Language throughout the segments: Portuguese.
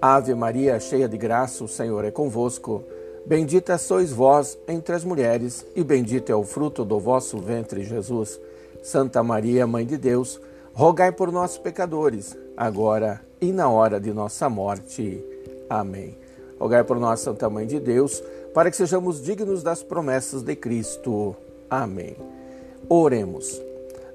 Ave Maria, cheia de graça, o Senhor é convosco. Bendita sois vós entre as mulheres, e bendito é o fruto do vosso ventre, Jesus. Santa Maria, Mãe de Deus, rogai por nós, pecadores, agora e na hora de nossa morte. Amém. Rogai por nós, Santa Mãe de Deus, para que sejamos dignos das promessas de Cristo. Amém. Oremos.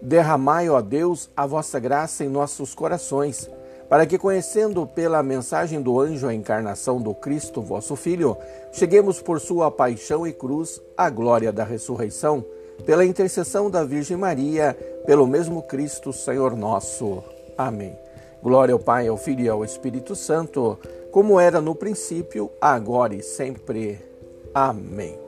Derramai, ó Deus, a vossa graça em nossos corações para que, conhecendo pela mensagem do anjo a encarnação do Cristo, vosso Filho, cheguemos por sua paixão e cruz à glória da ressurreição, pela intercessão da Virgem Maria, pelo mesmo Cristo, Senhor nosso. Amém. Glória ao Pai, ao Filho e ao Espírito Santo, como era no princípio, agora e sempre. Amém.